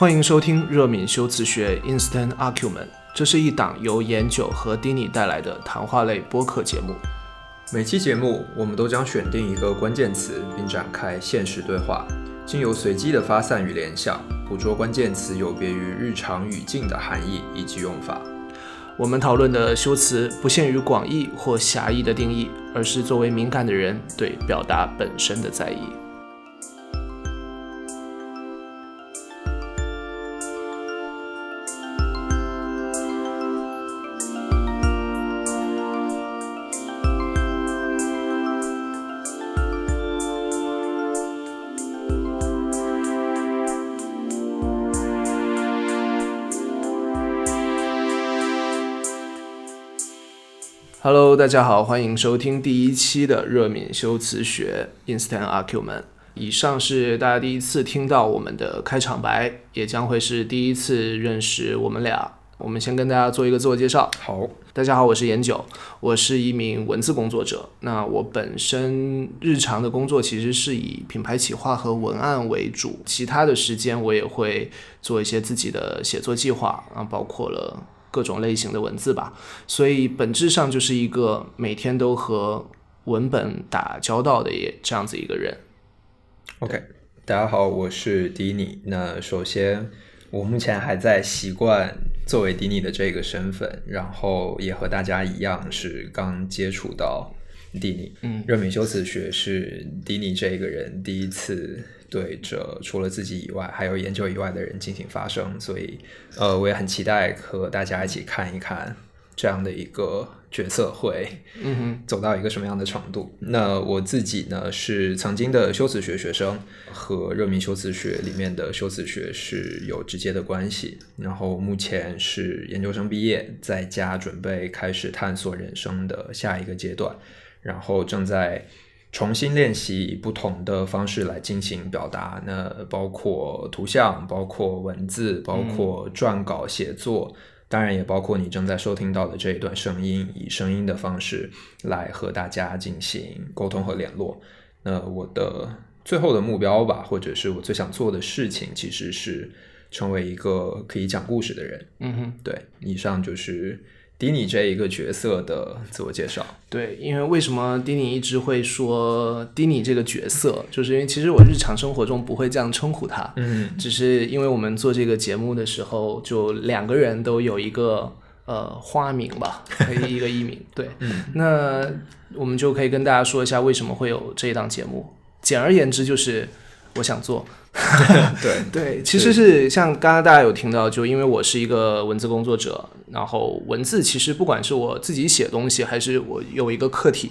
欢迎收听热敏修辞学 Instant Argument，这是一档由研九和丁尼带来的谈话类播客节目。每期节目，我们都将选定一个关键词，并展开现实对话，经由随机的发散与联想，捕捉关键词有别于日常语境的含义以及用法。我们讨论的修辞不限于广义或狭义的定义，而是作为敏感的人对表达本身的在意。Hello，大家好，欢迎收听第一期的热敏修辞学 Instant Argument。以上是大家第一次听到我们的开场白，也将会是第一次认识我们俩。我们先跟大家做一个自我介绍。好，大家好，我是严九，我是一名文字工作者。那我本身日常的工作其实是以品牌企划和文案为主，其他的时间我也会做一些自己的写作计划啊，包括了。各种类型的文字吧，所以本质上就是一个每天都和文本打交道的也这样子一个人。OK，大家好，我是迪尼。那首先，我目前还在习惯作为迪尼的这个身份，然后也和大家一样是刚接触到。迪尼，嗯，热敏修辞学是迪尼这个人第一次对着除了自己以外还有研究以外的人进行发声，所以，呃，我也很期待和大家一起看一看这样的一个角色会，嗯哼，走到一个什么样的程度。那我自己呢是曾经的修辞学学生，和热敏修辞学里面的修辞学是有直接的关系。然后目前是研究生毕业，在家准备开始探索人生的下一个阶段。然后正在重新练习以不同的方式来进行表达，那包括图像，包括文字，包括撰稿写作，当然也包括你正在收听到的这一段声音，以声音的方式来和大家进行沟通和联络。那我的最后的目标吧，或者是我最想做的事情，其实是成为一个可以讲故事的人。嗯哼，对，以上就是。迪尼这一个角色的自我介绍，对，因为为什么迪尼一直会说迪尼这个角色，就是因为其实我日常生活中不会这样称呼他，嗯，只是因为我们做这个节目的时候，就两个人都有一个呃花名吧，一个艺名，对，嗯，那我们就可以跟大家说一下为什么会有这一档节目，简而言之就是我想做。对 对，其实是像刚刚大家有听到，就因为我是一个文字工作者，然后文字其实不管是我自己写东西，还是我有一个客体，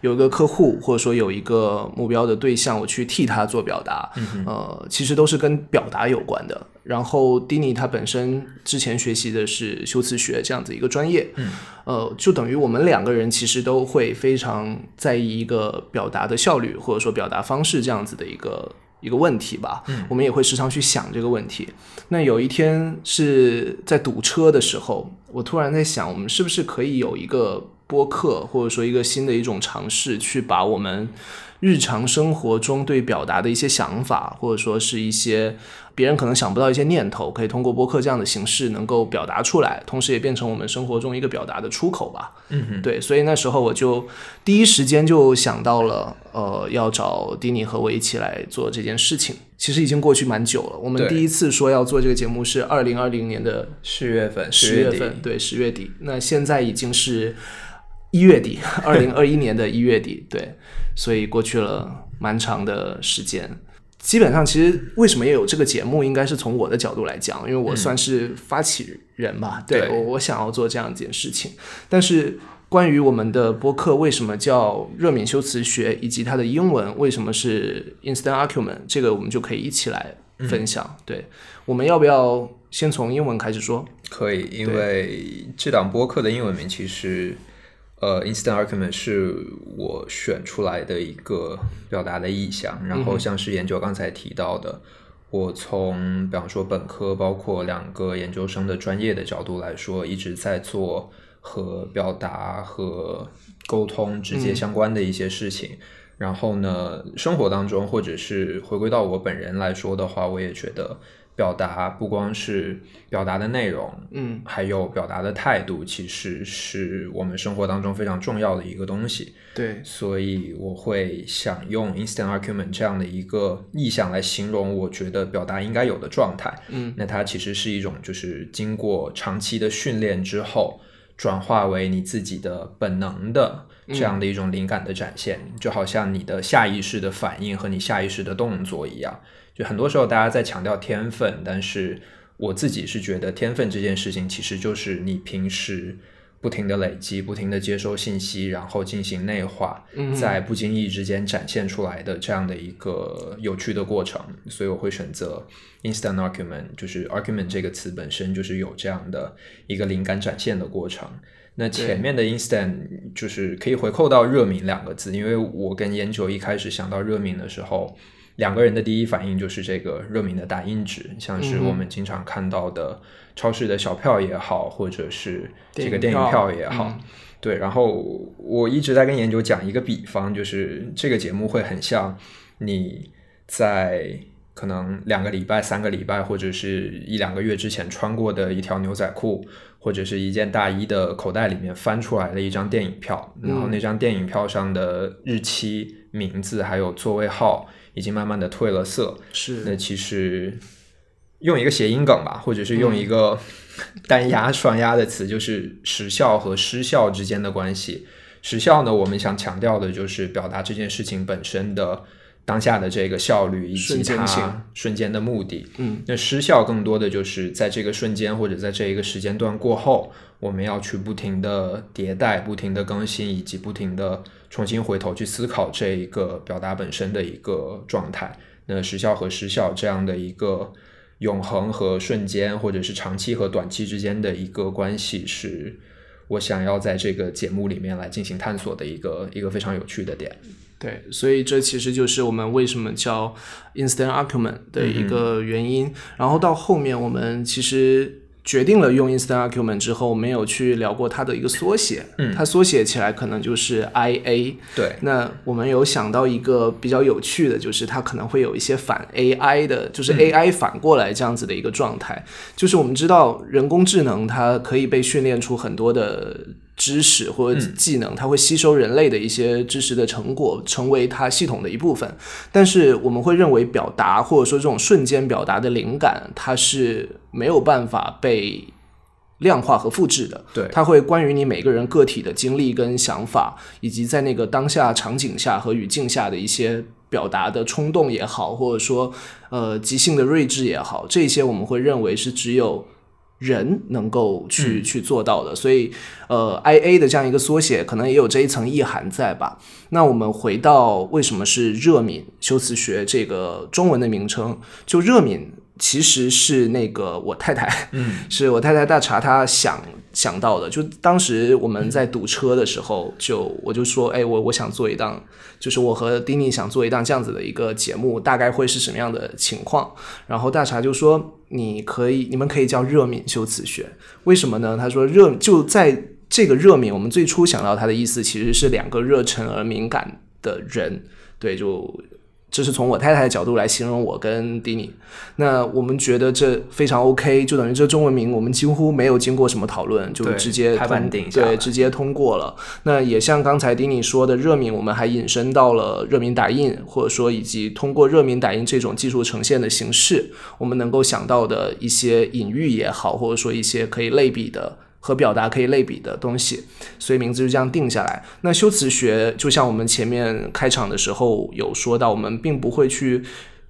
有一个客户，或者说有一个目标的对象，我去替他做表达，呃，其实都是跟表达有关的。然后丁尼他本身之前学习的是修辞学这样子一个专业，呃，就等于我们两个人其实都会非常在意一个表达的效率，或者说表达方式这样子的一个。一个问题吧，我们也会时常去想这个问题。那有一天是在堵车的时候，我突然在想，我们是不是可以有一个播客，或者说一个新的一种尝试，去把我们。日常生活中对表达的一些想法，或者说是一些别人可能想不到一些念头，可以通过播客这样的形式能够表达出来，同时也变成我们生活中一个表达的出口吧。嗯，对，所以那时候我就第一时间就想到了，呃，要找迪尼和我一起来做这件事情。其实已经过去蛮久了，我们第一次说要做这个节目是二零二零年的十月份，十月份，对，十月底。那现在已经是。一月底，二零二一年的一月底，对，所以过去了蛮长的时间。基本上，其实为什么也有这个节目，应该是从我的角度来讲，因为我算是发起人吧，对我我想要做这样一件事情。但是关于我们的播客为什么叫热敏修辞学，以及它的英文为什么是 Instant Argument，这个我们就可以一起来分享。对，我们要不要先从英文开始说？可以，因为这档播客的英文名其实。呃，instant argument 是我选出来的一个表达的意向。然后像是研究刚才提到的，我从比方说本科，包括两个研究生的专业的角度来说，一直在做和表达和沟通直接相关的一些事情。然后呢，生活当中或者是回归到我本人来说的话，我也觉得。表达不光是表达的内容，嗯，还有表达的态度，其实是我们生活当中非常重要的一个东西。对，所以我会想用 instant argument 这样的一个意象来形容，我觉得表达应该有的状态。嗯，那它其实是一种就是经过长期的训练之后，转化为你自己的本能的这样的一种灵感的展现，就好像你的下意识的反应和你下意识的动作一样。就很多时候大家在强调天分，但是我自己是觉得天分这件事情其实就是你平时不停的累积、不停的接收信息，然后进行内化，在不经意之间展现出来的这样的一个有趣的过程。所以我会选择 instant argument，就是 argument 这个词本身就是有这样的一个灵感展现的过程。那前面的 instant 就是可以回扣到热敏两个字，因为我跟研究一开始想到热敏的时候。两个人的第一反应就是这个热敏的打印纸，像是我们经常看到的超市的小票也好，或者是这个电影票也好，对。然后我一直在跟研究讲一个比方，就是这个节目会很像你在可能两个礼拜、三个礼拜或者是一两个月之前穿过的一条牛仔裤或者是一件大衣的口袋里面翻出来的一张电影票，然后那张电影票上的日期、名字还有座位号。已经慢慢的褪了色，是那其实用一个谐音梗吧，或者是用一个 单押双押的词，就是时效和失效之间的关系。时效呢，我们想强调的就是表达这件事情本身的当下的这个效率以及它瞬间的目的。嗯，那失效更多的就是在这个瞬间或者在这一个时间段过后，我们要去不停的迭代、不停的更新以及不停的。重新回头去思考这一个表达本身的一个状态，那时效和失效这样的一个永恒和瞬间，或者是长期和短期之间的一个关系，是我想要在这个节目里面来进行探索的一个一个非常有趣的点。对，所以这其实就是我们为什么叫 instant argument 的一个原因。然后到后面我们其实。决定了用 instant argument 之后，没有去聊过它的一个缩写，嗯，它缩写起来可能就是 IA。对，那我们有想到一个比较有趣的，就是它可能会有一些反 AI 的，就是 AI 反过来这样子的一个状态。就是我们知道人工智能它可以被训练出很多的。知识或者技能，它会吸收人类的一些知识的成果，成为它系统的一部分。但是我们会认为，表达或者说这种瞬间表达的灵感，它是没有办法被量化和复制的。对，它会关于你每个人个体的经历跟想法，以及在那个当下场景下和语境下的一些表达的冲动也好，或者说呃即兴的睿智也好，这些我们会认为是只有。人能够去去做到的，所以呃，I A 的这样一个缩写，可能也有这一层意涵在吧？那我们回到为什么是热敏修辞学这个中文的名称，就热敏。其实是那个我太太，嗯，是我太太大茶她想想到的。就当时我们在堵车的时候，就我就说，哎，我我想做一档，就是我和丁尼想做一档这样子的一个节目，大概会是什么样的情况？然后大茶就说，你可以，你们可以叫热敏修辞学，为什么呢？他说热就在这个热敏，我们最初想到它的意思其实是两个热忱而敏感的人，对，就。这是从我太太的角度来形容我跟迪尼，那我们觉得这非常 OK，就等于这中文名我们几乎没有经过什么讨论，就直接通对直接通过了。那也像刚才迪尼说的，热敏我们还引申到了热敏打印，或者说以及通过热敏打印这种技术呈现的形式，我们能够想到的一些隐喻也好，或者说一些可以类比的。和表达可以类比的东西，所以名字就这样定下来。那修辞学就像我们前面开场的时候有说到，我们并不会去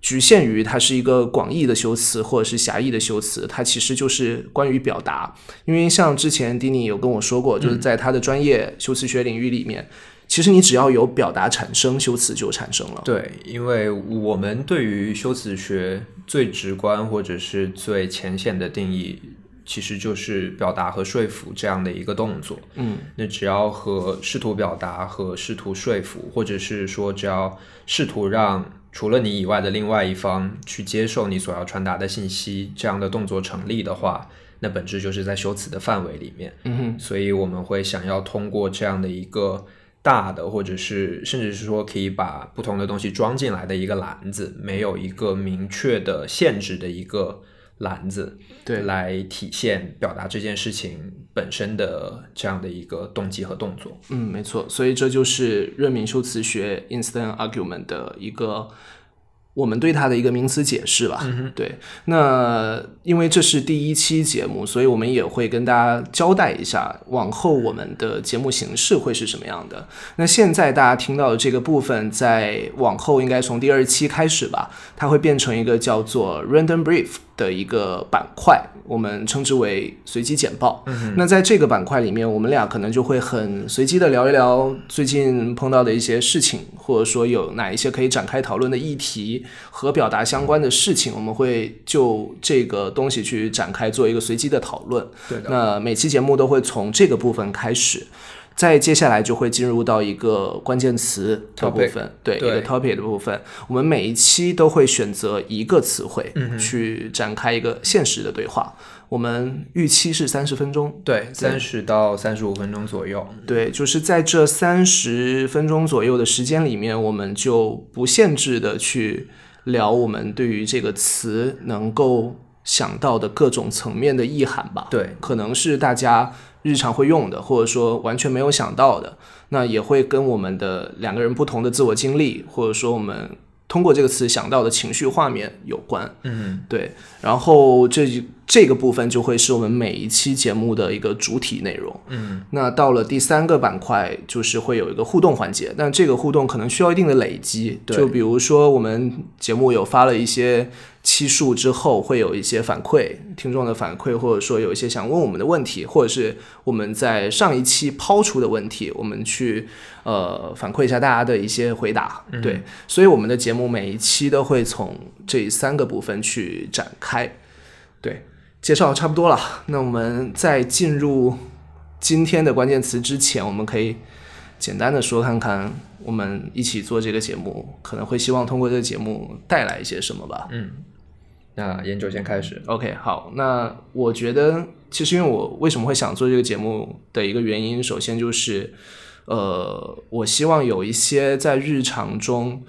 局限于它是一个广义的修辞或者是狭义的修辞，它其实就是关于表达。因为像之前丁尼有跟我说过，就是在他的专业修辞学领域里面，其实你只要有表达产生，修辞就产生了。对，因为我们对于修辞学最直观或者是最浅显的定义。其实就是表达和说服这样的一个动作。嗯，那只要和试图表达和试图说服，或者是说只要试图让除了你以外的另外一方去接受你所要传达的信息，这样的动作成立的话，那本质就是在修辞的范围里面。嗯哼，所以我们会想要通过这样的一个大的，或者是甚至是说可以把不同的东西装进来的一个篮子，没有一个明确的限制的一个。篮子，对来体现表达这件事情本身的这样的一个动机和动作。嗯，没错，所以这就是热敏修辞学 （instant argument） 的一个。我们对它的一个名词解释吧，对。那因为这是第一期节目，所以我们也会跟大家交代一下，往后我们的节目形式会是什么样的。那现在大家听到的这个部分，在往后应该从第二期开始吧，它会变成一个叫做 Random Brief。的一个板块，我们称之为随机简报。那在这个板块里面，我们俩可能就会很随机的聊一聊最近碰到的一些事情，或者说有哪一些可以展开讨论的议题和表达相关的事情，我们会就这个东西去展开做一个随机的讨论。对的。那每期节目都会从这个部分开始。再接下来就会进入到一个关键词的部分，对一个 topic 的部分。我们每一期都会选择一个词汇去展开一个现实的对话。我们预期是三十分钟，对，三十到三十五分钟左右。对，就是在这三十分钟左右的时间里面，我们就不限制的去聊我们对于这个词能够想到的各种层面的意涵吧。对，可能是大家。日常会用的，或者说完全没有想到的，那也会跟我们的两个人不同的自我经历，或者说我们通过这个词想到的情绪画面有关。嗯，对。然后这这个部分就会是我们每一期节目的一个主体内容。嗯，那到了第三个板块，就是会有一个互动环节，但这个互动可能需要一定的累积。就比如说我们节目有发了一些。期数之后会有一些反馈，听众的反馈，或者说有一些想问我们的问题，或者是我们在上一期抛出的问题，我们去呃反馈一下大家的一些回答。对，所以我们的节目每一期都会从这三个部分去展开。对，介绍差不多了，那我们在进入今天的关键词之前，我们可以简单的说看看我们一起做这个节目可能会希望通过这个节目带来一些什么吧。嗯。那研究先开始，OK，好。那我觉得，其实因为我为什么会想做这个节目的一个原因，首先就是，呃，我希望有一些在日常中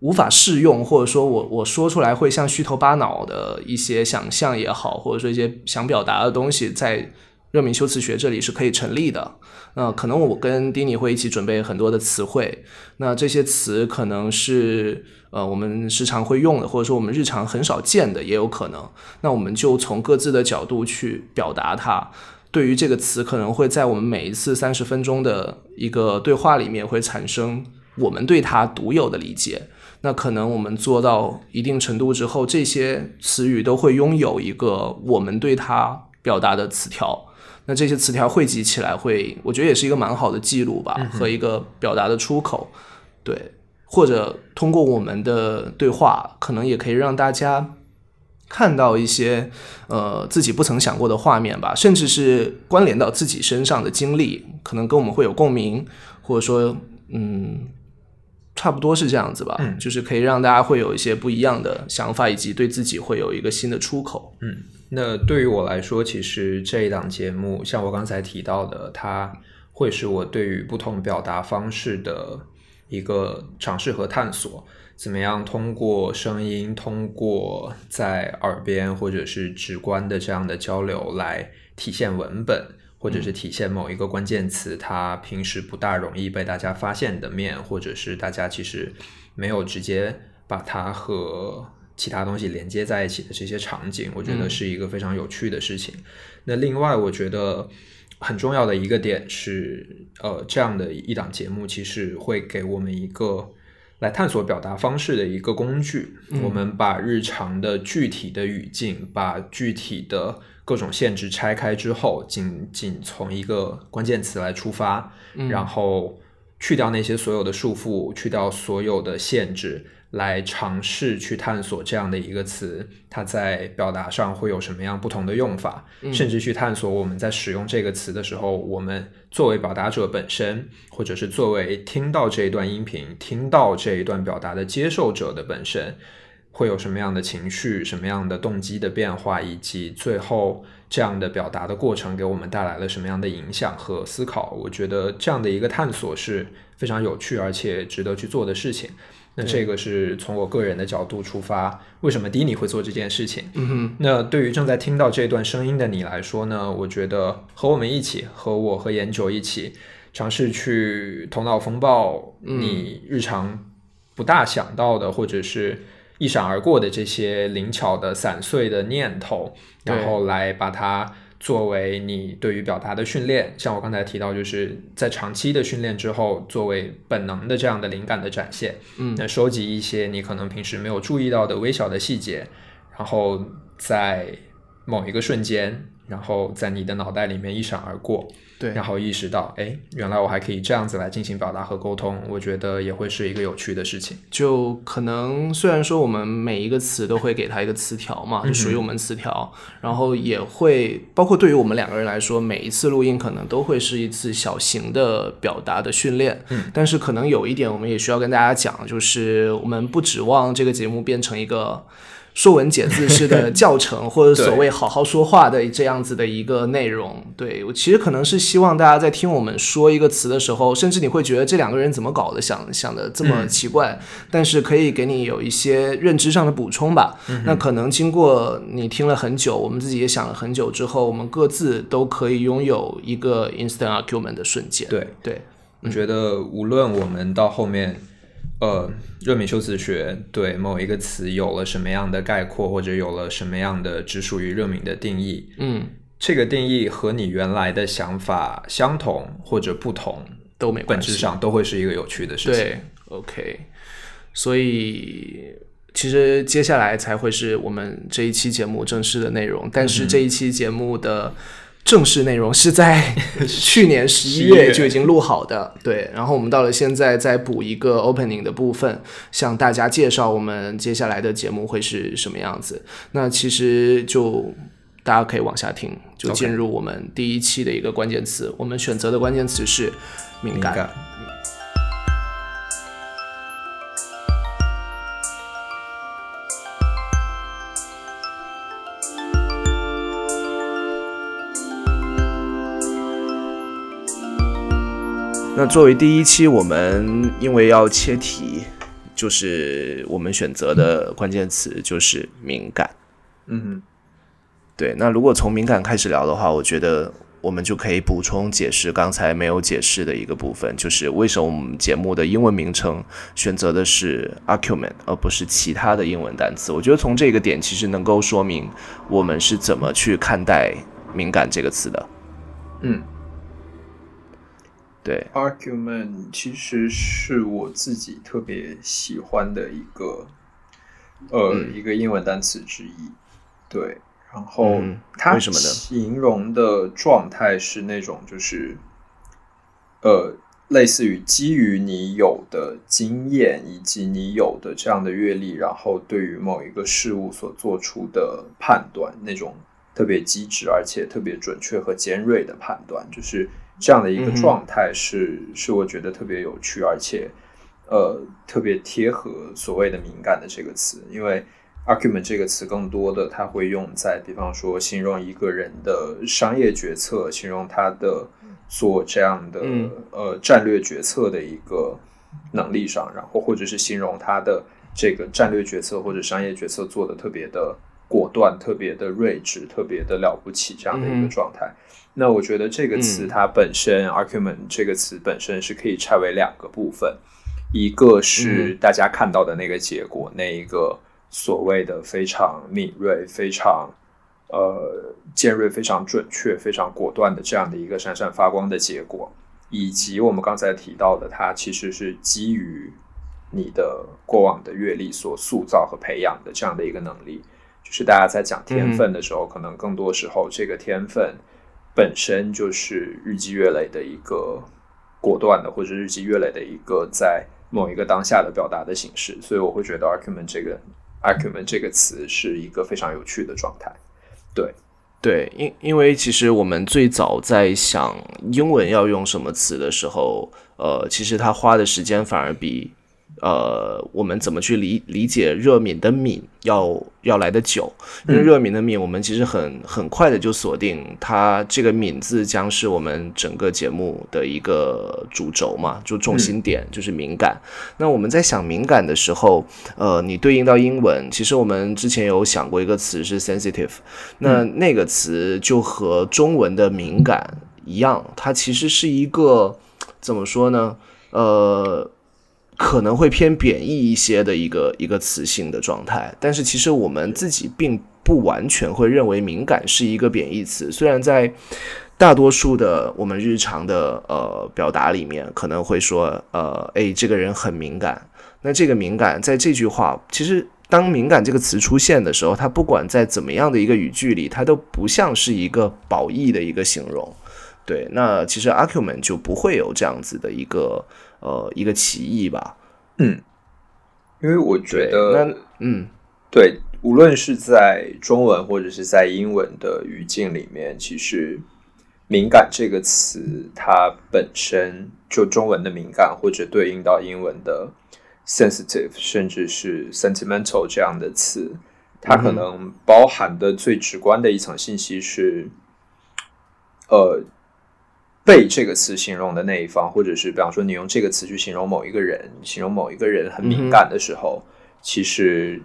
无法适用，或者说我我说出来会像虚头巴脑的一些想象也好，或者说一些想表达的东西，在热敏修辞学这里是可以成立的。那可能我跟丁尼会一起准备很多的词汇，那这些词可能是。呃，我们时常会用的，或者说我们日常很少见的，也有可能。那我们就从各自的角度去表达它。对于这个词，可能会在我们每一次三十分钟的一个对话里面，会产生我们对它独有的理解。那可能我们做到一定程度之后，这些词语都会拥有一个我们对它表达的词条。那这些词条汇集起来，会我觉得也是一个蛮好的记录吧，和一个表达的出口。对。或者通过我们的对话，可能也可以让大家看到一些呃自己不曾想过的画面吧，甚至是关联到自己身上的经历，可能跟我们会有共鸣，或者说嗯，差不多是这样子吧，嗯，就是可以让大家会有一些不一样的想法，以及对自己会有一个新的出口。嗯，那对于我来说，其实这一档节目，像我刚才提到的，它会是我对于不同表达方式的。一个尝试和探索，怎么样通过声音，通过在耳边或者是直观的这样的交流来体现文本，或者是体现某一个关键词，它平时不大容易被大家发现的面，或者是大家其实没有直接把它和其他东西连接在一起的这些场景，我觉得是一个非常有趣的事情。那另外，我觉得。很重要的一个点是，呃，这样的一档节目其实会给我们一个来探索表达方式的一个工具。我们把日常的具体的语境，把具体的各种限制拆开之后，仅仅从一个关键词来出发，然后去掉那些所有的束缚，去掉所有的限制。来尝试去探索这样的一个词，它在表达上会有什么样不同的用法，甚至去探索我们在使用这个词的时候，我们作为表达者本身，或者是作为听到这一段音频、听到这一段表达的接受者的本身，会有什么样的情绪、什么样的动机的变化，以及最后这样的表达的过程给我们带来了什么样的影响和思考。我觉得这样的一个探索是非常有趣而且值得去做的事情。那这个是从我个人的角度出发，为什么第一你会做这件事情？嗯哼，那对于正在听到这段声音的你来说呢？我觉得和我们一起，和我和研九一起，尝试去头脑风暴你日常不大想到的，或者是一闪而过的这些灵巧的散碎的念头，然后来把它。作为你对于表达的训练，像我刚才提到，就是在长期的训练之后，作为本能的这样的灵感的展现，嗯，那收集一些你可能平时没有注意到的微小的细节，然后在某一个瞬间。然后在你的脑袋里面一闪而过，对，然后意识到，哎，原来我还可以这样子来进行表达和沟通，我觉得也会是一个有趣的事情。就可能虽然说我们每一个词都会给它一个词条嘛，就属于我们词条，然后也会包括对于我们两个人来说，每一次录音可能都会是一次小型的表达的训练。嗯，但是可能有一点我们也需要跟大家讲，就是我们不指望这个节目变成一个。说文解字式的教程，或者所谓好好说话的这样子的一个内容，对我其实可能是希望大家在听我们说一个词的时候，甚至你会觉得这两个人怎么搞的，想想的这么奇怪，但是可以给你有一些认知上的补充吧。那可能经过你听了很久，我们自己也想了很久之后，我们各自都可以拥有一个 instant argument 的瞬间。对对，我觉得无论我们到后面。呃，热敏修辞学对某一个词有了什么样的概括，或者有了什么样的只属于热敏的定义？嗯，这个定义和你原来的想法相同或者不同都没本质上都会是一个有趣的事情。对，OK。所以其实接下来才会是我们这一期节目正式的内容，但是这一期节目的。正式内容是在 去年十一月就已经录好的，对。然后我们到了现在再补一个 opening 的部分，向大家介绍我们接下来的节目会是什么样子。那其实就大家可以往下听，就进入我们第一期的一个关键词。我们选择的关键词是敏感。那作为第一期，我们因为要切题，就是我们选择的关键词就是敏感。嗯，对。那如果从敏感开始聊的话，我觉得我们就可以补充解释刚才没有解释的一个部分，就是为什么我们节目的英文名称选择的是 argument 而不是其他的英文单词。我觉得从这个点其实能够说明我们是怎么去看待敏感这个词的。嗯。对，argument 其实是我自己特别喜欢的一个，呃，一个英文单词之一。对，然后它形容的状态是那种，就是，呃，类似于基于你有的经验以及你有的这样的阅历，然后对于某一个事物所做出的判断，那种特别机智而且特别准确和尖锐的判断，就是。这样的一个状态是是我觉得特别有趣，而且呃特别贴合所谓的敏感的这个词，因为 argument 这个词更多的它会用在比方说形容一个人的商业决策，形容他的做这样的呃战略决策的一个能力上，然后或者是形容他的这个战略决策或者商业决策做的特别的果断、特别的睿智、特别的了不起这样的一个状态。那我觉得这个词它本身，argument 这个词本身是可以拆为两个部分，一个是大家看到的那个结果，那一个所谓的非常敏锐、非常呃尖锐、非常准确、非常果断的这样的一个闪闪发光的结果，以及我们刚才提到的，它其实是基于你的过往的阅历所塑造和培养的这样的一个能力。就是大家在讲天分的时候，可能更多时候这个天分。本身就是日积月累的一个果断的，或者日积月累的一个在某一个当下的表达的形式，所以我会觉得 argument 这个 argument 这个词是一个非常有趣的状态。对，对，因因为其实我们最早在想英文要用什么词的时候，呃，其实他花的时间反而比呃，我们怎么去理理解热敏的敏要要来的久？因为热敏的敏，我们其实很很快的就锁定它这个敏字将是我们整个节目的一个主轴嘛，就重心点就是敏感。那我们在想敏感的时候，呃，你对应到英文，其实我们之前有想过一个词是 sensitive，那那个词就和中文的敏感一样，它其实是一个怎么说呢？呃。可能会偏贬义一些的一个一个词性的状态，但是其实我们自己并不完全会认为敏感是一个贬义词。虽然在大多数的我们日常的呃表达里面，可能会说呃，哎，这个人很敏感。那这个敏感在这句话，其实当敏感这个词出现的时候，它不管在怎么样的一个语句里，它都不像是一个褒义的一个形容。对，那其实阿 Q 们就不会有这样子的一个。呃，一个歧义吧。嗯，因为我觉得，嗯，对，无论是在中文或者是在英文的语境里面，其实“敏感”这个词，它本身就中文的敏感，或者对应到英文的 “sensitive”，甚至是 “sentimental” 这样的词，它可能包含的最直观的一层信息是，呃。被这个词形容的那一方，或者是比方说你用这个词去形容某一个人，形容某一个人很敏感的时候，其实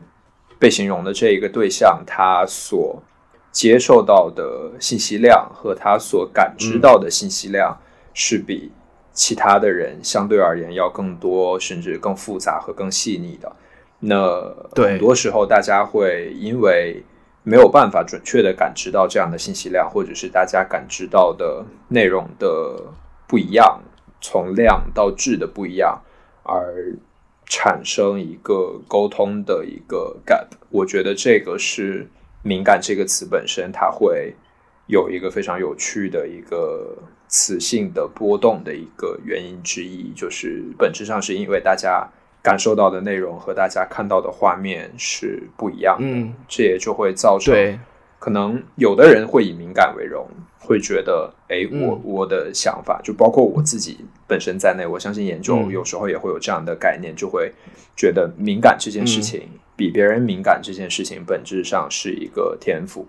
被形容的这一个对象，他所接受到的信息量和他所感知到的信息量，是比其他的人相对而言要更多，甚至更复杂和更细腻的。那很多时候，大家会因为。没有办法准确的感知到这样的信息量，或者是大家感知到的内容的不一样，从量到质的不一样，而产生一个沟通的一个 gap。我觉得这个是敏感这个词本身，它会有一个非常有趣的一个词性的波动的一个原因之一，就是本质上是因为大家。感受到的内容和大家看到的画面是不一样的，这也就会造成，可能有的人会以敏感为荣，会觉得，哎，我我的想法，就包括我自己本身在内，我相信研究有时候也会有这样的概念，就会觉得敏感这件事情比别人敏感这件事情本质上是一个天赋，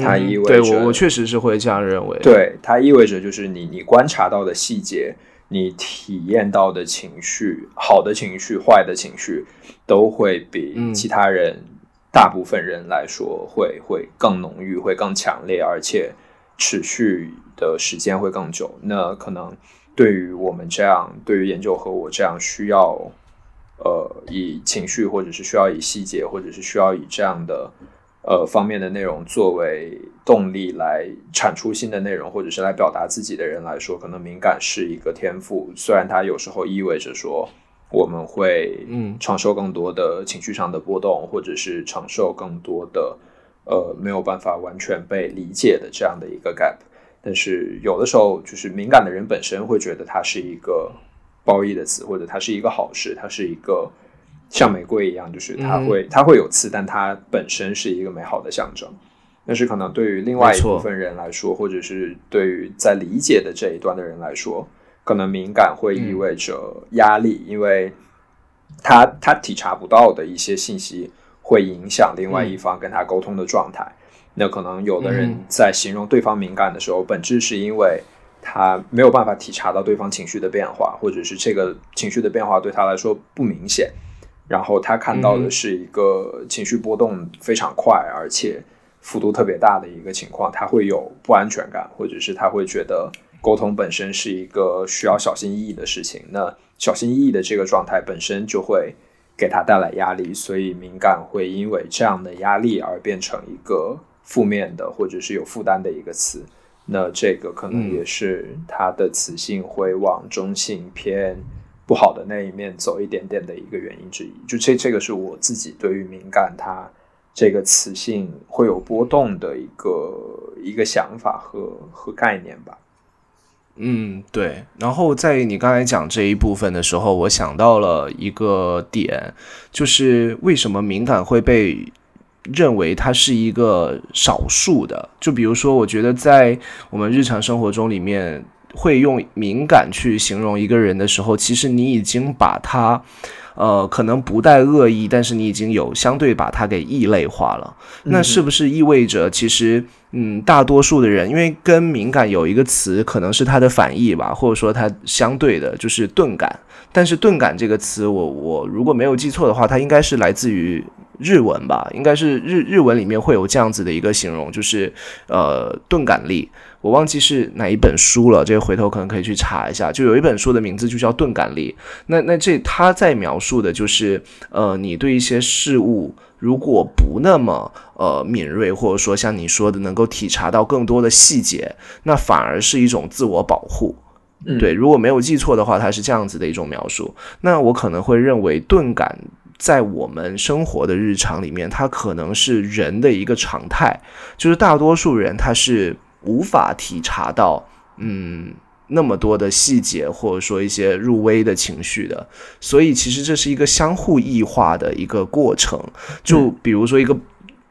它意味着，对我我确实是会这样认为，对它意味着就是你你观察到的细节。你体验到的情绪，好的情绪、坏的情绪，都会比其他人、大部分人来说，会会更浓郁，会更强烈，而且持续的时间会更久。那可能对于我们这样，对于研究和我这样需要，呃，以情绪，或者是需要以细节，或者是需要以这样的。呃，方面的内容作为动力来产出新的内容，或者是来表达自己的人来说，可能敏感是一个天赋。虽然它有时候意味着说我们会嗯承受更多的情绪上的波动，或者是承受更多的呃没有办法完全被理解的这样的一个 gap。但是有的时候，就是敏感的人本身会觉得它是一个褒义的词，或者它是一个好事，它是一个。像玫瑰一样，就是它会它会有刺，但它本身是一个美好的象征。但是可能对于另外一部分人来说，或者是对于在理解的这一端的人来说，可能敏感会意味着压力，因为他他体察不到的一些信息会影响另外一方跟他沟通的状态。那可能有的人在形容对方敏感的时候，本质是因为他没有办法体察到对方情绪的变化，或者是这个情绪的变化对他来说不明显。然后他看到的是一个情绪波动非常快，而且幅度特别大的一个情况，他会有不安全感，或者是他会觉得沟通本身是一个需要小心翼翼的事情。那小心翼翼的这个状态本身就会给他带来压力，所以敏感会因为这样的压力而变成一个负面的或者是有负担的一个词。那这个可能也是它的词性会往中性偏。不好的那一面走一点点的一个原因之一，就这这个是我自己对于敏感它这个词性会有波动的一个一个想法和和概念吧。嗯，对。然后在你刚才讲这一部分的时候，我想到了一个点，就是为什么敏感会被认为它是一个少数的？就比如说，我觉得在我们日常生活中里面。会用敏感去形容一个人的时候，其实你已经把他。呃，可能不带恶意，但是你已经有相对把他给异类化了。那是不是意味着，其实，嗯，大多数的人，因为跟敏感有一个词，可能是它的反义吧，或者说它相对的，就是钝感。但是钝感这个词，我我如果没有记错的话，它应该是来自于日文吧？应该是日日文里面会有这样子的一个形容，就是呃，钝感力。我忘记是哪一本书了，这个回头可能可以去查一下。就有一本书的名字就叫《钝感力》，那那这他在描述的就是，呃，你对一些事物如果不那么呃敏锐，或者说像你说的能够体察到更多的细节，那反而是一种自我保护。对，如果没有记错的话，它是这样子的一种描述。那我可能会认为钝感在我们生活的日常里面，它可能是人的一个常态，就是大多数人他是。无法体察到，嗯，那么多的细节，或者说一些入微的情绪的，所以其实这是一个相互异化的一个过程。就比如说一个，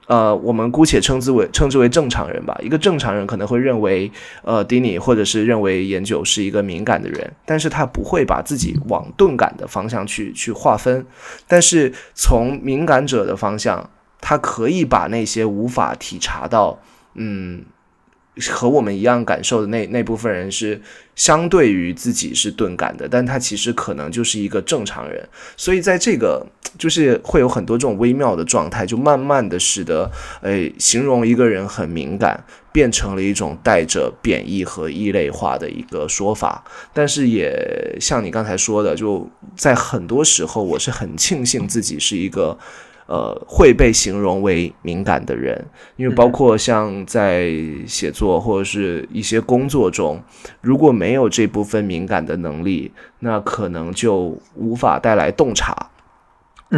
呃，我们姑且称之为称之为正常人吧。一个正常人可能会认为，呃，迪尼或者是认为研九是一个敏感的人，但是他不会把自己往钝感的方向去去划分。但是从敏感者的方向，他可以把那些无法体察到，嗯。和我们一样感受的那那部分人是相对于自己是钝感的，但他其实可能就是一个正常人，所以在这个就是会有很多这种微妙的状态，就慢慢的使得诶形容一个人很敏感变成了一种带着贬义和异类化的一个说法，但是也像你刚才说的，就在很多时候我是很庆幸自己是一个。呃，会被形容为敏感的人，因为包括像在写作或者是一些工作中，如果没有这部分敏感的能力，那可能就无法带来洞察。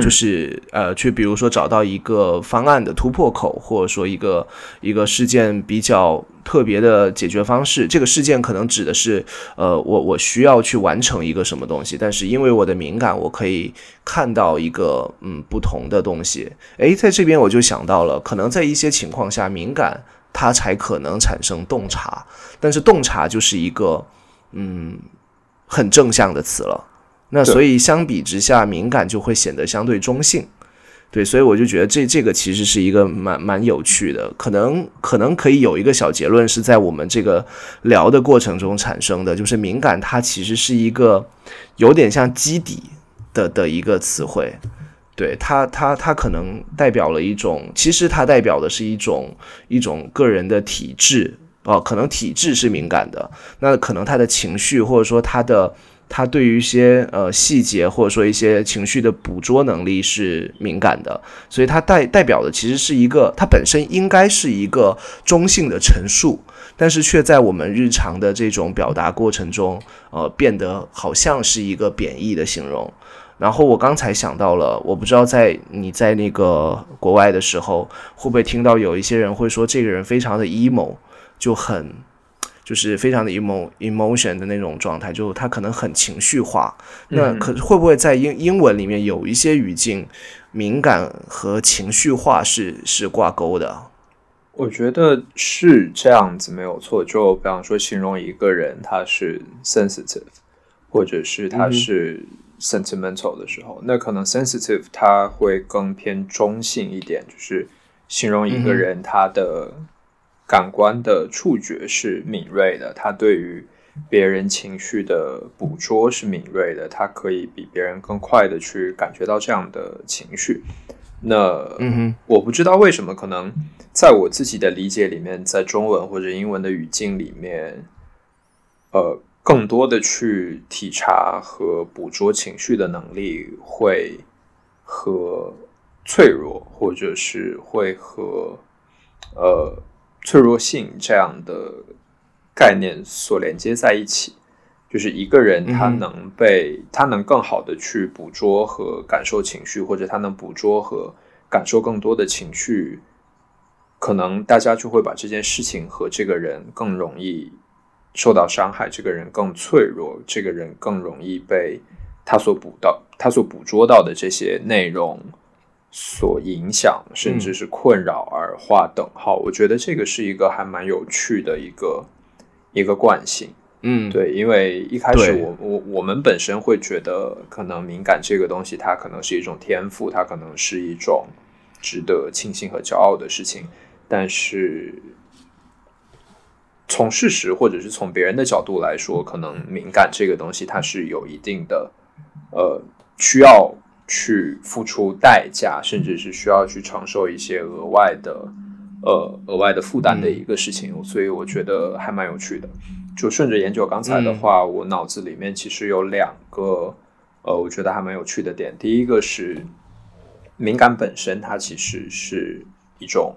就是呃，去比如说找到一个方案的突破口，或者说一个一个事件比较特别的解决方式。这个事件可能指的是呃，我我需要去完成一个什么东西，但是因为我的敏感，我可以看到一个嗯不同的东西。诶，在这边我就想到了，可能在一些情况下，敏感它才可能产生洞察，但是洞察就是一个嗯很正向的词了。那所以相比之下，敏感就会显得相对中性，对，所以我就觉得这这个其实是一个蛮蛮有趣的，可能可能可以有一个小结论是在我们这个聊的过程中产生的，就是敏感它其实是一个有点像基底的的一个词汇，对它它它可能代表了一种，其实它代表的是一种一种个人的体质。哦，可能体质是敏感的，那可能他的情绪或者说他的。他对于一些呃细节或者说一些情绪的捕捉能力是敏感的，所以它代代表的其实是一个，它本身应该是一个中性的陈述，但是却在我们日常的这种表达过程中，呃，变得好像是一个贬义的形容。然后我刚才想到了，我不知道在你在那个国外的时候，会不会听到有一些人会说这个人非常的 emo，就很。就是非常的 emo emotion 的那种状态，就他可能很情绪化。那可会不会在英英文里面有一些语境，敏感和情绪化是是挂钩的？我觉得是这样子，没有错。就比方说，形容一个人他是 sensitive，或者是他是 sentimental 的时候，那可能 sensitive 他会更偏中性一点，就是形容一个人他的。感官的触觉是敏锐的，他对于别人情绪的捕捉是敏锐的，他可以比别人更快的去感觉到这样的情绪。那，嗯哼，我不知道为什么，可能在我自己的理解里面，在中文或者英文的语境里面，呃，更多的去体察和捕捉情绪的能力会和脆弱，或者是会和呃。脆弱性这样的概念所连接在一起，就是一个人他能被他能更好的去捕捉和感受情绪，或者他能捕捉和感受更多的情绪，可能大家就会把这件事情和这个人更容易受到伤害，这个人更脆弱，这个人更容易被他所捕到他所捕捉到的这些内容。所影响甚至是困扰而划等号，我觉得这个是一个还蛮有趣的一个一个惯性。嗯，对，因为一开始我我我们本身会觉得，可能敏感这个东西，它可能是一种天赋，它可能是一种值得庆幸和骄傲的事情。但是从事实或者是从别人的角度来说，可能敏感这个东西，它是有一定的呃需要去付出代价，甚至是需要去承受一些额外的呃额外的负担的一个事情。所以我觉得还蛮有趣的。就顺着研究刚才的话，我脑子里面其实有两个呃，我觉得还蛮有趣的点。第一个是敏感本身，它其实是一种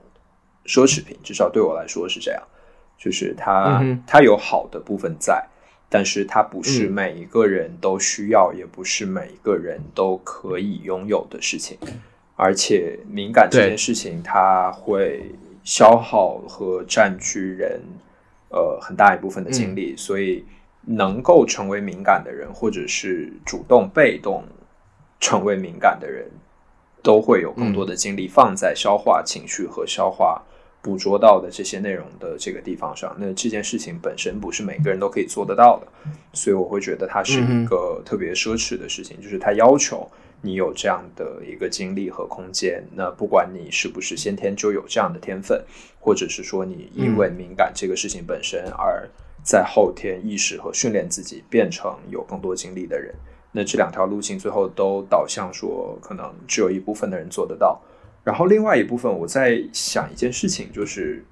奢侈品，至少对我来说是这样。就是它、嗯它有好的部分在，但是它不是嗯每一个人都需要，也不是每一个人都可以拥有的事情。而且敏感这件事情，它会消耗和占据人呃很大一部分的精力，所以能够成为敏感的人，或者是主动被动成为敏感的人，都会有更多的精力放在消化情绪和消化捕捉到的这些内容的这个地方上。那这件事情本身不是每个人都可以做得到的，所以我会觉得它是一个特别奢侈的事情，就是它要求你有这样的一个精力和空间。那不管你是不是先天就有这样的天分，或者是说你因为敏感这个事情本身而在后天意识和训练自己变成有更多精力的人。那这两条路径最后都导向说，可能只有一部分的人做得到，然后另外一部分我在想一件事情，就是，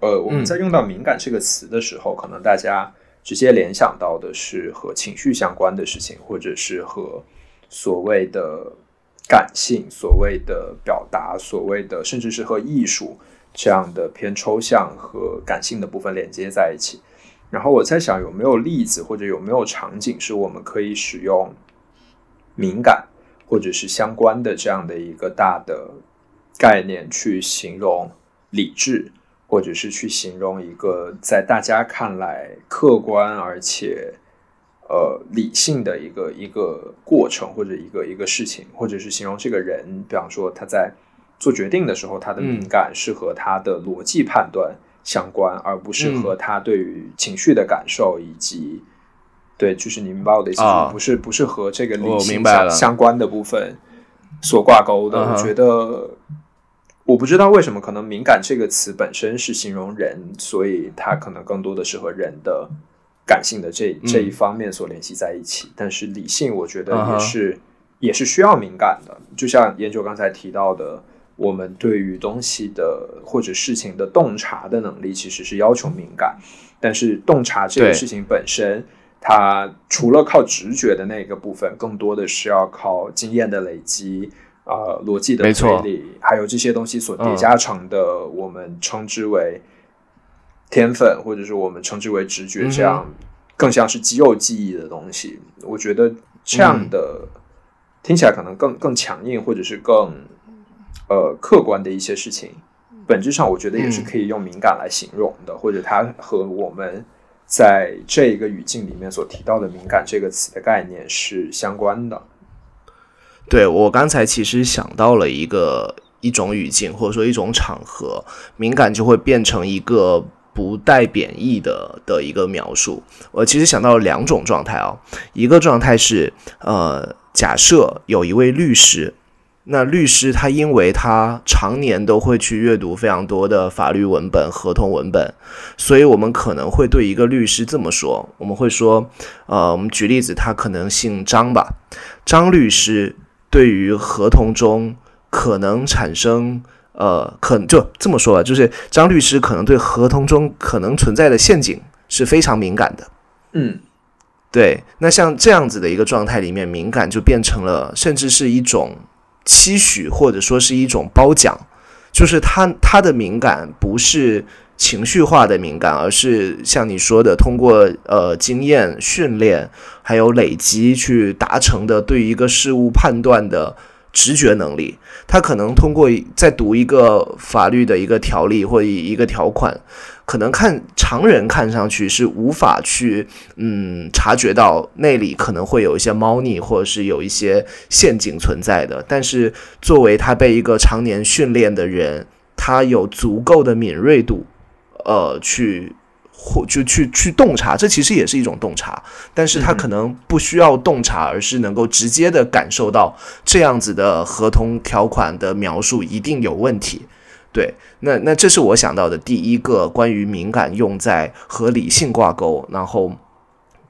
呃，我们在用到“敏感”这个词的时候，可能大家直接联想到的是和情绪相关的事情，或者是和所谓的感性、所谓的表达、所谓的甚至是和艺术这样的偏抽象和感性的部分连接在一起。然后我在想，有没有例子或者有没有场景是我们可以使用敏感或者是相关的这样的一个大的概念去形容理智，或者是去形容一个在大家看来客观而且呃理性的一个一个过程或者一个一个事情，或者是形容这个人，比方说他在做决定的时候，他的敏感是和他的逻辑判断相关，而不是和他对于情绪的感受以及。对，就是你明白我的意思，啊就是不是不是和这个理我性相明白了相关的部分所挂钩的。嗯我觉得，我不知道为什么，可能敏感这个词本身是形容人，所以它可能更多的是和人的感性的这这一方面所联系在一起。但是理性，我觉得也是、也是需要敏感的。就像研究刚才提到的。我们对于东西的或者事情的洞察的能力，其实是要求敏感，但是洞察这个事情本身，它除了靠直觉的那个部分，更多的是要靠经验的累积，呃，逻辑的推理，还有这些东西所叠加成的，我们称之为天分，或者是我们称之为直觉，这样更像是肌肉记忆的东西。我觉得这样的、听起来可能更更强硬，或者是更呃客观的一些事情，本质上我觉得也是可以用敏感来形容的，或者它和我们在这一个语境里面所提到的“敏感”这个词的概念是相关的。对我刚才其实想到了一个一种语境，或者说一种场合，敏感就会变成一个不带贬义的的一个描述。我其实想到了两种状态啊，一个状态是呃，假设有一位律师。那律师他因为他常年都会去阅读非常多的法律文本、合同文本，所以我们可能会对一个律师这么说：我们会说，呃，我们举例子，他可能姓张吧，张律师对于合同中可能产生呃，可就这么说吧，就是张律师可能对合同中可能存在的陷阱是非常敏感的。嗯对，那像这样子的一个状态里面，敏感就变成了，甚至是一种期许，或者说是一种褒奖，就是他他的敏感不是情绪化的敏感，而是像你说的，通过呃经验训练还有累积去达成的对一个事物判断的直觉能力。他可能通过在读一个法律的一个条例或一个条款，可能看常人看上去是无法去嗯察觉到那里可能会有一些猫腻或者是有一些陷阱存在的。但是作为他被一个常年训练的人，他有足够的敏锐度，呃，去或就去去洞察，这其实也是一种洞察，但是他可能不需要洞察，而是能够直接的感受到这样子的合同条款的描述一定有问题。对，那那这是我想到的第一个关于敏感用在和理性挂钩，然后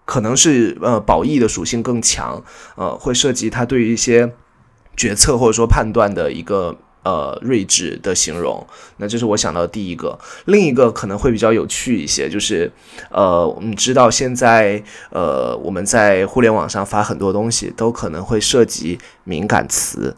可能是呃保益的属性更强，呃会涉及他对于一些决策或者说判断的一个。呃，睿智的形容，那这是我想到第一个。另一个可能会比较有趣一些，就是呃，我们知道现在呃，我们在互联网上发很多东西，都可能会涉及敏感词，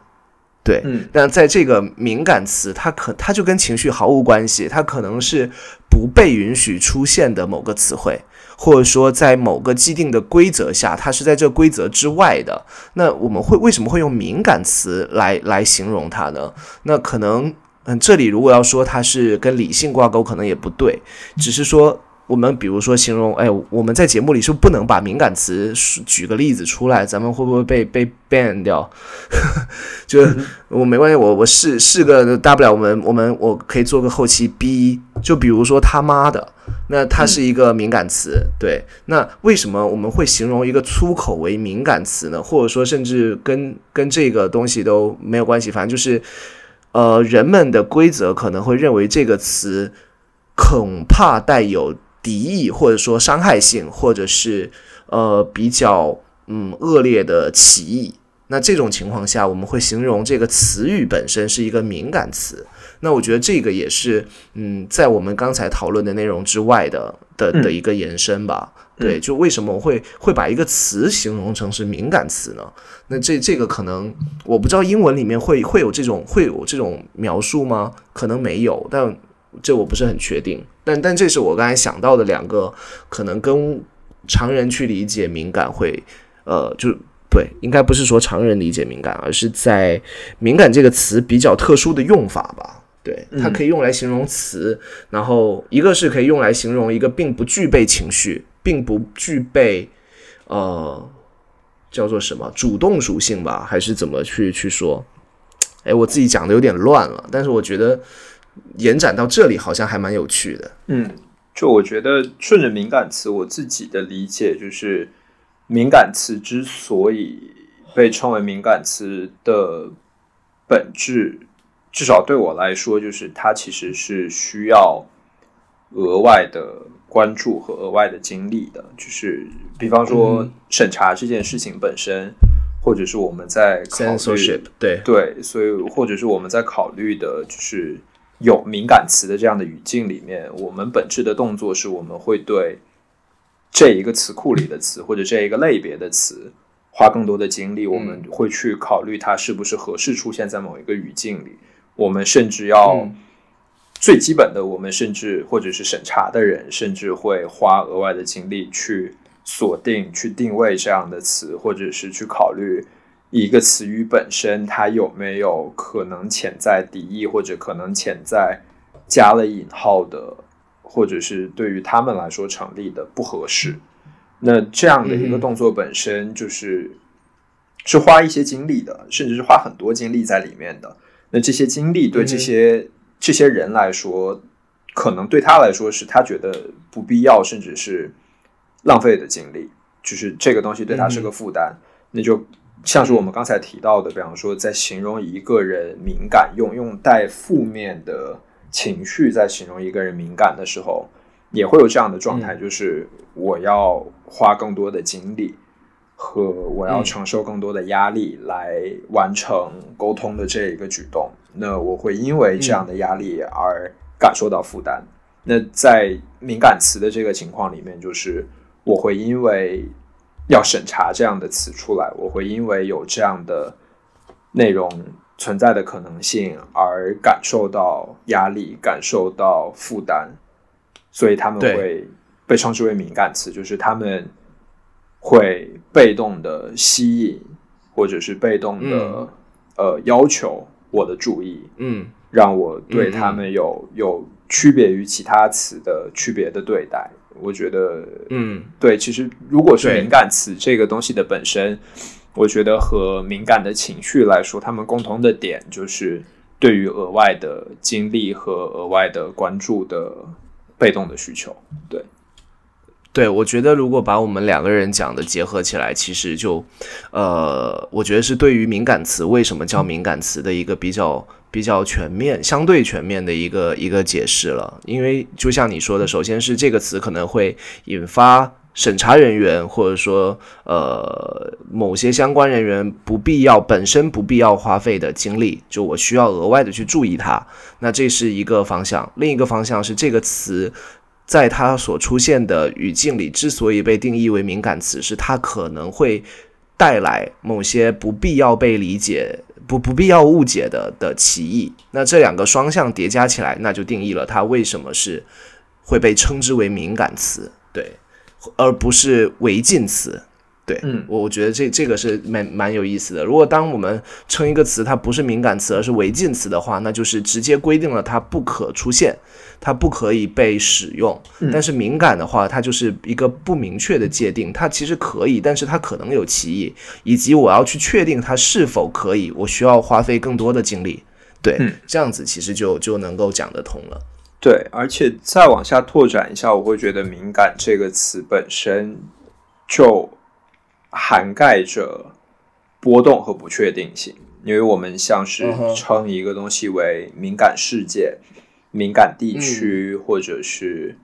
对。嗯。但在这个敏感词，它可它就跟情绪毫无关系，它可能是不被允许出现的某个词汇。或者说，在某个既定的规则下，它是在这规则之外的。那我们会为什么会用敏感词来来形容它呢？那可能，嗯，这里如果要说它是跟理性挂钩，可能也不对，只是说。我们比如说形容，哎，我们在节目里是不能把敏感词举个例子出来，咱们会不会被被 ban 掉？就我没关系，我我试试个大不了，我们我们我可以做个后期 B，就比如说他妈的，那它是一个敏感词，对。那为什么我们会形容一个粗口为敏感词呢？或者说甚至跟跟这个东西都没有关系，反正就是，呃，人们的规则可能会认为这个词恐怕带有。敌意或者说伤害性，或者是呃比较嗯恶劣的歧义，那这种情况下，我们会形容这个词语本身是一个敏感词。那我觉得这个也是嗯在我们刚才讨论的内容之外的的的一个延伸吧。对，就为什么我会会把一个词形容成是敏感词呢？那这这个可能我不知道英文里面会会有这种会有这种描述吗？可能没有，但。这我不是很确定，但但这是我刚才想到的两个可能跟常人去理解敏感会，呃，就对，应该不是说常人理解敏感，而是在敏感这个词比较特殊的用法吧。对，它可以用来形容词，然后一个是可以用来形容一个并不具备情绪，并不具备呃叫做什么主动属性吧，还是怎么去去说？哎，我自己讲的有点乱了，但是我觉得。延展到这里好像还蛮有趣的。嗯，就我觉得顺着敏感词，我自己的理解就是，敏感词之所以被称为敏感词的本质，至少对我来说，就是它其实是需要额外的关注和额外的精力的。就是比方说审查这件事情本身，或者是我们在考虑，对对，所以或者是我们在考虑的，就是。有敏感词的这样的语境里面，我们本质的动作是我们会对这一个词库里的词或者这一个类别的词花更多的精力。我们会去考虑它是不是合适出现在某一个语境里。我们甚至要最基本的，我们甚至或者是审查的人，甚至会花额外的精力去锁定、去定位这样的词，或者是去考虑。一个词语本身，它有没有可能潜在敌意，或者可能潜在加了引号的，或者是对于他们来说成立的不合适？那这样的一个动作本身就是是花一些精力的，甚至是花很多精力在里面的。那这些精力对这些这些人来说，可能对他来说是他觉得不必要，甚至是浪费的精力，就是这个东西对他是个负担，那就。像是我们刚才提到的，比方说，在形容一个人敏感，用用带负面的情绪在形容一个人敏感的时候，也会有这样的状态，就是我要花更多的精力和我要承受更多的压力来完成沟通的这一个举动。那我会因为这样的压力而感受到负担。那在敏感词的这个情况里面，就是我会因为。要审查这样的词出来，我会因为有这样的内容存在的可能性而感受到压力，感受到负担，所以他们会被称之为敏感词，就是他们会被动的吸引，或者是被动的呃要求我的注意，嗯，让我对他们有有区别于其他词的区别的对待。我觉得，嗯，对，其实如果是敏感词这个东西的本身，我觉得和敏感的情绪来说，他们共同的点就是对于额外的精力和额外的关注的被动的需求。对，对，我觉得如果把我们两个人讲的结合起来，其实就，呃，我觉得是对于敏感词为什么叫敏感词的一个比较比较全面、相对全面的一个一个解释了。因为就像你说的，首先是这个词可能会引发审查人员或者说呃某些相关人员不必要本身不必要花费的精力，就我需要额外的去注意它。那这是一个方向，另一个方向是这个词。在它所出现的语境里，之所以被定义为敏感词，是它可能会带来某些不必要被理解、不不必要误解的的歧义。那这两个双向叠加起来，那就定义了它为什么是会被称之为敏感词，对，而不是违禁词。对，嗯，我我觉得这这个是蛮蛮有意思的。如果当我们称一个词它不是敏感词，而是违禁词的话，那就是直接规定了它不可出现，它不可以被使用。但是敏感的话，它就是一个不明确的界定，它其实可以，但是它可能有歧义，以及我要去确定它是否可以，我需要花费更多的精力。对，这样子其实就就能够讲得通了。对，而且再往下拓展一下，我会觉得“敏感”这个词本身就。涵盖着波动和不确定性，因为我们像是称一个东西为敏感事件、敏感地区，或者是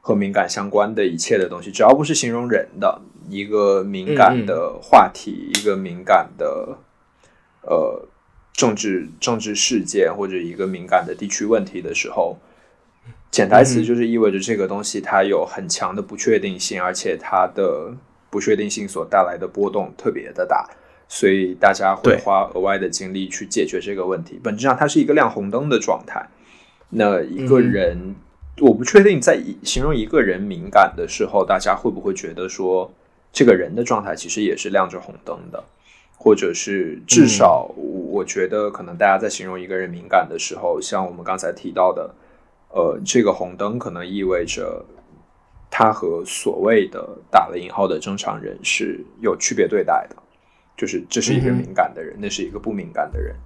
和敏感相关的一切的东西，只要不是形容人的一个敏感的话题、一个敏感的呃政治政治事件或者一个敏感的地区问题的时候，潜台词就是意味着这个东西它有很强的不确定性，而且它的。不确定性所带来的波动特别的大，所以大家会花额外的精力去解决这个问题。本质上，它是一个亮红灯的状态。那一个人，我不确定在形容一个人敏感的时候，大家会不会觉得说，这个人的状态其实也是亮着红灯的，或者是至少，我觉得可能大家在形容一个人敏感的时候，像我们刚才提到的，呃，这个红灯可能意味着。他和所谓的打了引号的正常人是有区别对待的，就是这是一个敏感的人，那是一个不敏感的人。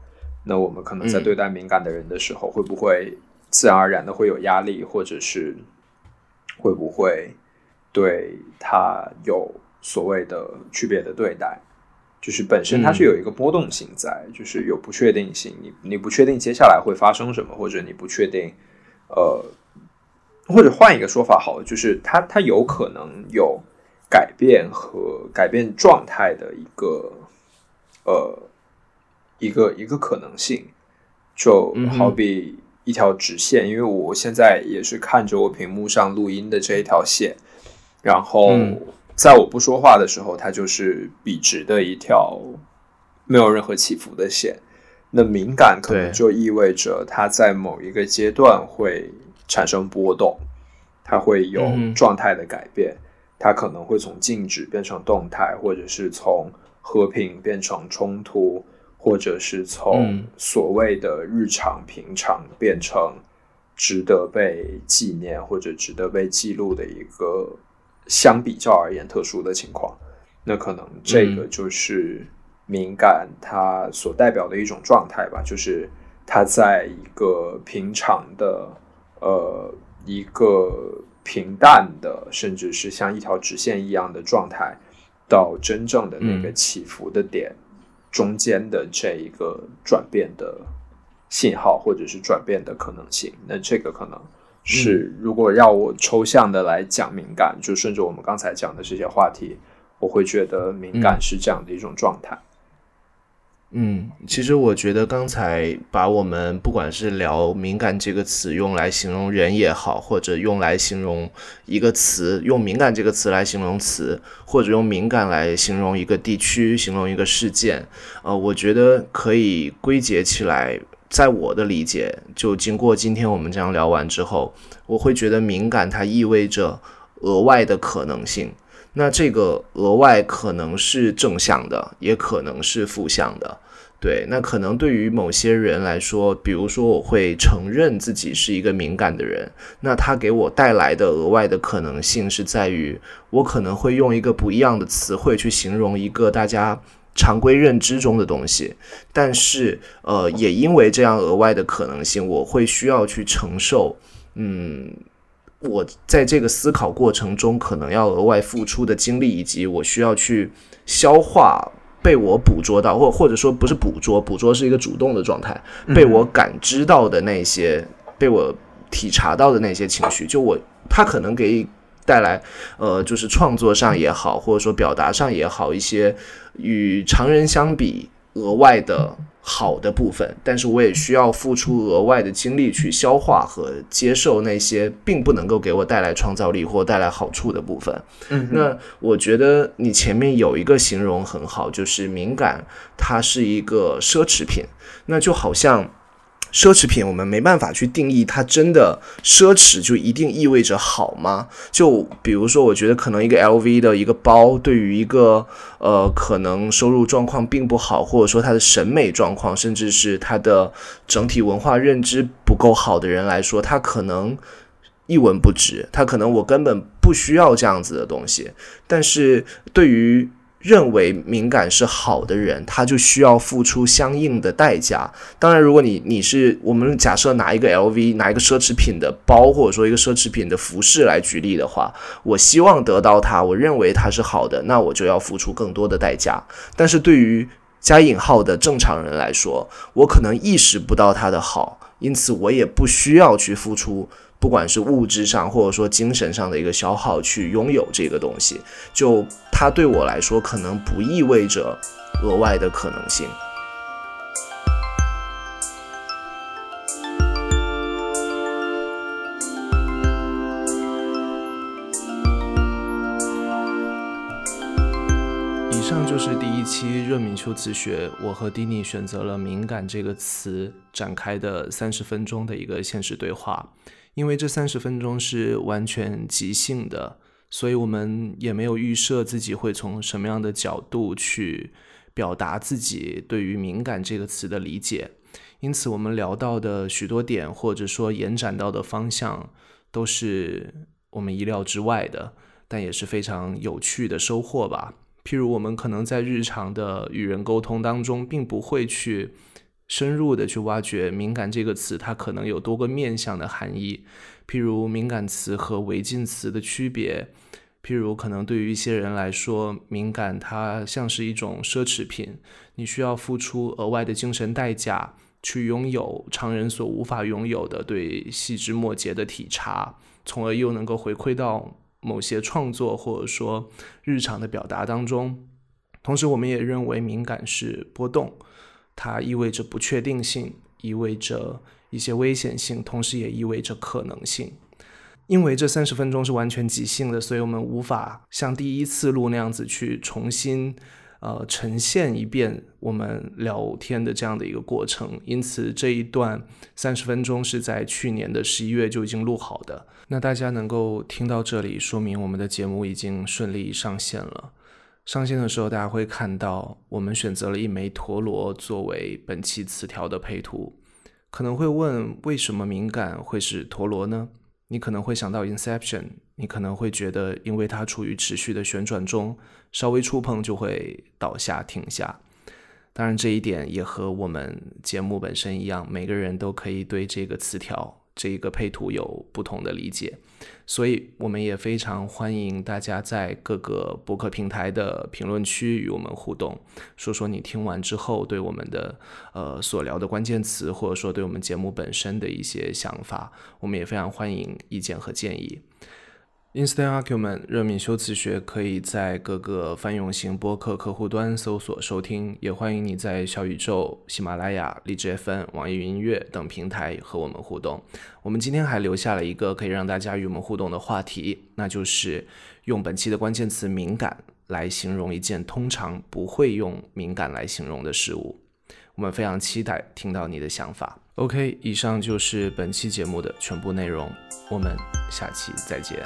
那我们可能在对待敏感的人的时候，会不会自然而然的会有压力，或者是会不会对他有所谓的区别的对待？就是本身它是有一个波动性在，就是有不确定性。你你不确定接下来会发生什么，或者你不确定呃。或者换一个说法，好，就是它它有可能有改变和改变状态的一个呃一个一个可能性，就好比一条直线，因为我现在也是看着我屏幕上录音的这一条线，然后在我不说话的时候，它就是笔直的一条没有任何起伏的线。那敏感可能就意味着它在某一个阶段会。产生波动，它会有状态的改变，它可能会从静止变成动态，或者是从和平变成冲突，或者是从所谓的日常平常变成值得被纪念或者值得被记录的一个相比较而言特殊的情况。那可能这个就是敏感它所代表的一种状态吧，就是它在一个平常的。呃，一个平淡的，甚至是像一条直线一样的状态，到真正的那个起伏的点中间的这一个转变的信号，或者是转变的可能性，那这个可能是如果要我抽象的来讲敏感，就顺着我们刚才讲的这些话题，我会觉得敏感是这样的一种状态。嗯，嗯其实我觉得刚才把我们不管是聊敏感这个词用来形容人也好，或者用来形容一个词，用敏感这个词来形容词，或者用敏感来形容一个地区、形容一个事件，呃，我觉得可以归结起来，在我的理解，就经过今天我们这样聊完之后，我会觉得敏感它意味着额外的可能性。那这个额外可能是正向的，也可能是负向的。对，那可能对于某些人来说，比如说我会承认自己是一个敏感的人，那他给我带来的额外的可能性是在于，我可能会用一个不一样的词汇去形容一个大家常规认知中的东西，但是呃，也因为这样额外的可能性，我会需要去承受，嗯。我在这个思考过程中可能要额外付出的精力，以及我需要去消化被我捕捉到，或或者说不是捕捉，捕捉是一个主动的状态，被我感知到的那些，被我体察到的那些情绪，就我他可能给带来，呃，就是创作上也好，或者说表达上也好，一些与常人相比额外的。好的部分，但是我也需要付出额外的精力去消化和接受那些并不能够给我带来创造力或带来好处的部分。嗯，那我觉得你前面有一个形容很好，就是敏感，它是一个奢侈品，那就好像。奢侈品，我们没办法去定义它真的奢侈就一定意味着好吗？就比如说，我觉得可能一个 LV 的一个包，对于一个呃可能收入状况并不好，或者说他的审美状况，甚至是他的整体文化认知不够好的人来说，他可能一文不值，他可能我根本不需要这样子的东西。但是对于认为敏感是好的人，他就需要付出相应的代价。当然，如果你你是我们假设拿一个 LV，拿一个奢侈品的包，或者说一个奢侈品的服饰来举例的话，我希望得到它，我认为它是好的，那我就要付出更多的代价。但是对于加引号的正常人来说，我可能意识不到它的好，因此我也不需要去付出。不管是物质上或者说精神上的一个消耗，去拥有这个东西，就它对我来说可能不意味着额外的可能性。以上就是第一期热敏修辞学，我和丁尼选择了“敏感”这个词展开的三十分钟的一个现实对话。因为这三十分钟是完全即兴的，所以我们也没有预设自己会从什么样的角度去表达自己对于“敏感”这个词的理解。因此，我们聊到的许多点，或者说延展到的方向，都是我们意料之外的，但也是非常有趣的收获吧。譬如，我们可能在日常的与人沟通当中，并不会去。深入的去挖掘“敏感”这个词，它可能有多个面向的含义。譬如敏感词和违禁词的区别，譬如可能对于一些人来说，敏感它像是一种奢侈品，你需要付出额外的精神代价去拥有常人所无法拥有的对细枝末节的体察，从而又能够回馈到某些创作或者说日常的表达当中。同时，我们也认为敏感是波动。它意味着不确定性，意味着一些危险性，同时也意味着可能性。因为这三十分钟是完全即兴的，所以我们无法像第一次录那样子去重新呃呈现一遍我们聊天的这样的一个过程。因此，这一段三十分钟是在去年的十一月就已经录好的。那大家能够听到这里，说明我们的节目已经顺利上线了。上线的时候，大家会看到我们选择了一枚陀螺作为本期词条的配图。可能会问，为什么敏感会是陀螺呢？你可能会想到 Inception，你可能会觉得，因为它处于持续的旋转中，稍微触碰就会倒下停下。当然，这一点也和我们节目本身一样，每个人都可以对这个词条。这一个配图有不同的理解，所以我们也非常欢迎大家在各个博客平台的评论区与我们互动，说说你听完之后对我们的呃所聊的关键词，或者说对我们节目本身的一些想法，我们也非常欢迎意见和建议。Instant Argument 热敏修辞学可以在各个泛用型播客客户端搜索收听，也欢迎你在小宇宙、喜马拉雅、荔枝 FM、网易云音乐等平台和我们互动。我们今天还留下了一个可以让大家与我们互动的话题，那就是用本期的关键词“敏感”来形容一件通常不会用“敏感”来形容的事物。我们非常期待听到你的想法。OK，以上就是本期节目的全部内容，我们下期再见。